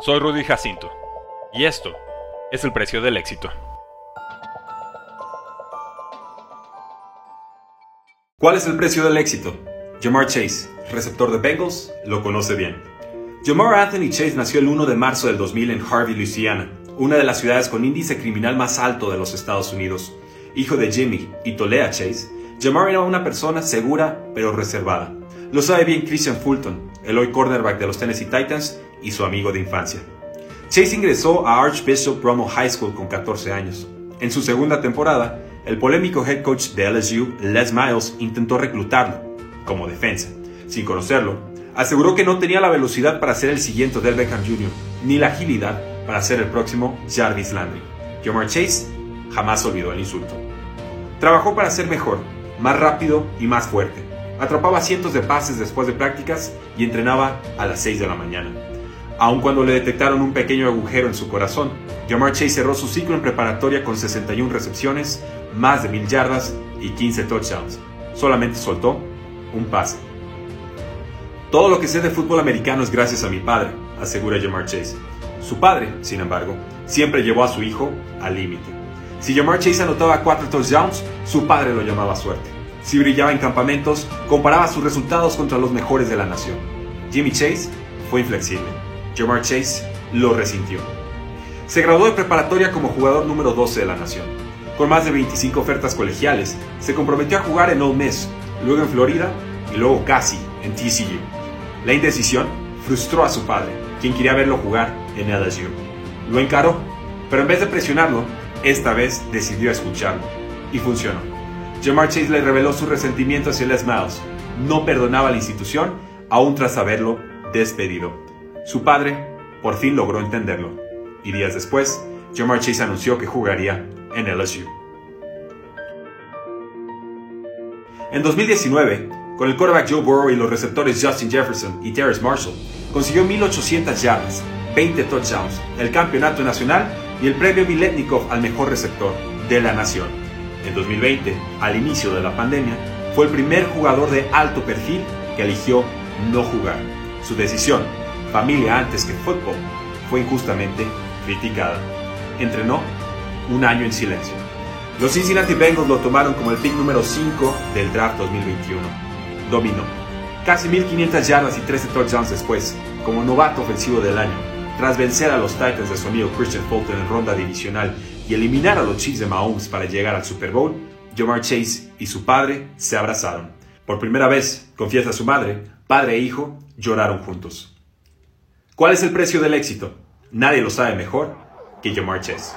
Soy Rudy Jacinto y esto es el precio del éxito. ¿Cuál es el precio del éxito? Jamar Chase, receptor de Bengals, lo conoce bien. Jamar Anthony Chase nació el 1 de marzo del 2000 en Harvey, Louisiana, una de las ciudades con índice criminal más alto de los Estados Unidos. Hijo de Jimmy y Tolea Chase, Jamar era una persona segura pero reservada. Lo sabe bien Christian Fulton, el hoy cornerback de los Tennessee Titans y su amigo de infancia. Chase ingresó a Archbishop Brummel High School con 14 años. En su segunda temporada, el polémico head coach de LSU, Les Miles, intentó reclutarlo como defensa. Sin conocerlo, aseguró que no tenía la velocidad para ser el siguiente del Beckham Jr., ni la agilidad para ser el próximo Jarvis Landry. Jamar Chase jamás olvidó el insulto. Trabajó para ser mejor, más rápido y más fuerte. Atrapaba cientos de pases después de prácticas y entrenaba a las 6 de la mañana. Aun cuando le detectaron un pequeño agujero en su corazón, Jamar Chase cerró su ciclo en preparatoria con 61 recepciones, más de 1000 yardas y 15 touchdowns. Solamente soltó un pase. Todo lo que sé de fútbol americano es gracias a mi padre, asegura Jamar Chase. Su padre, sin embargo, siempre llevó a su hijo al límite. Si Jamar Chase anotaba 4 touchdowns, su padre lo llamaba suerte. Si brillaba en campamentos, comparaba sus resultados contra los mejores de la nación. Jimmy Chase fue inflexible. Jamar Chase lo resintió. Se graduó de preparatoria como jugador número 12 de la nación. Con más de 25 ofertas colegiales, se comprometió a jugar en Ole Miss, luego en Florida y luego casi en TCU. La indecisión frustró a su padre, quien quería verlo jugar en LSU. Lo encaró, pero en vez de presionarlo, esta vez decidió escucharlo. Y funcionó. Jamar Chase le reveló su resentimiento hacia Les Miles. No perdonaba a la institución, aún tras haberlo despedido. Su padre por fin logró entenderlo. Y días después, Jamar Chase anunció que jugaría en LSU. En 2019, con el quarterback Joe Burrow y los receptores Justin Jefferson y Terrence Marshall, consiguió 1.800 yardas, 20 touchdowns, el campeonato nacional y el premio Miletnikov al mejor receptor de la nación. En 2020, al inicio de la pandemia, fue el primer jugador de alto perfil que eligió no jugar. Su decisión, familia antes que fútbol, fue injustamente criticada. Entrenó un año en silencio. Los Cincinnati Bengals lo tomaron como el pick número 5 del draft 2021. Dominó. Casi 1500 yardas y 13 touchdowns después, como novato ofensivo del año, tras vencer a los Titans de su amigo Christian Fulton en ronda divisional y eliminar a los Chiefs de Mahomes para llegar al Super Bowl, Jamar Chase y su padre se abrazaron. Por primera vez, confiesa su madre, padre e hijo lloraron juntos. ¿Cuál es el precio del éxito? Nadie lo sabe mejor que Jamar Chase.